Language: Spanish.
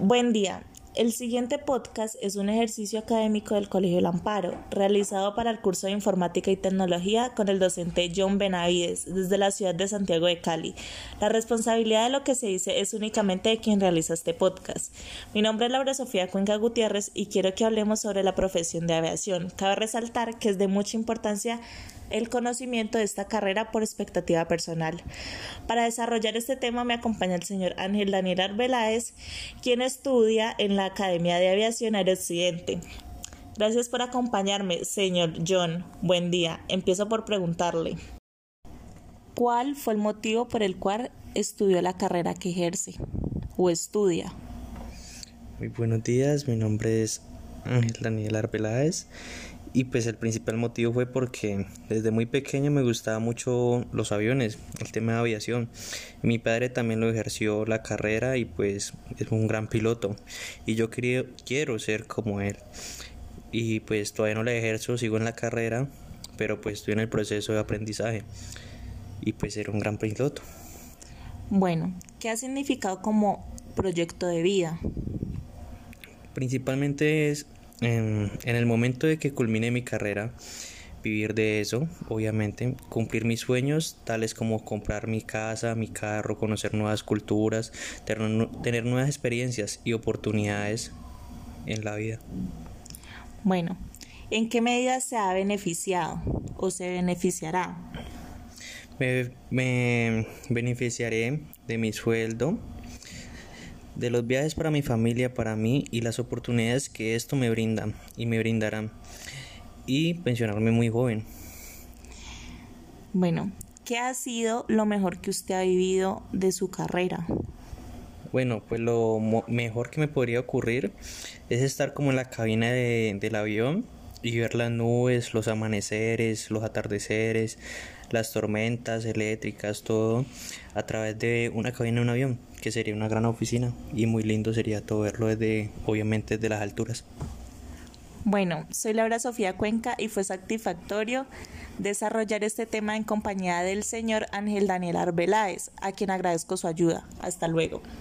Buen día. El siguiente podcast es un ejercicio académico del Colegio Lamparo, realizado para el curso de Informática y Tecnología con el docente John Benavides desde la ciudad de Santiago de Cali. La responsabilidad de lo que se dice es únicamente de quien realiza este podcast. Mi nombre es Laura Sofía Cuenca Gutiérrez y quiero que hablemos sobre la profesión de aviación. Cabe resaltar que es de mucha importancia el conocimiento de esta carrera por expectativa personal. Para desarrollar este tema me acompaña el señor Ángel Daniel Arbeláez, quien estudia en la Academia de Aviación Occidente. Gracias por acompañarme, señor John. Buen día. Empiezo por preguntarle. ¿Cuál fue el motivo por el cual estudió la carrera que ejerce o estudia? Muy buenos días, mi nombre es Ángel Daniel Arbeláez y pues el principal motivo fue porque desde muy pequeño me gustaba mucho los aviones, el tema de aviación. Mi padre también lo ejerció la carrera y pues es un gran piloto y yo quería, quiero ser como él. Y pues todavía no la ejerzo, sigo en la carrera, pero pues estoy en el proceso de aprendizaje y pues ser un gran piloto. Bueno, ¿qué ha significado como proyecto de vida? Principalmente es en, el momento de que culmine mi carrera, vivir de eso, obviamente, cumplir mis sueños, tales como comprar mi casa, mi carro, conocer nuevas culturas, tener, tener nuevas experiencias y oportunidades en la vida. Bueno, ¿en qué medida se ha beneficiado o se beneficiará? Me, me beneficiaré de mi sueldo, de los viajes para mi familia, para mí y las oportunidades que esto me brinda y me brindará. Y pensionarme muy joven. Bueno, ¿qué ha sido lo mejor que usted ha vivido de su carrera? Bueno, pues lo mejor que me podría ocurrir es estar como en la cabina del avión y ver las nubes, los amaneceres, los atardeceres, las tormentas eléctricas, todo a través de una cabina de un avión, que sería una gran oficina y muy lindo sería todo verlo desde, obviamente, desde las alturas. Bueno, soy Laura Sofía Cuenca y fue satisfactorio desarrollar este tema en compañía del señor Ángel Daniel Arbeláez, a quien agradezco su ayuda. Hasta luego.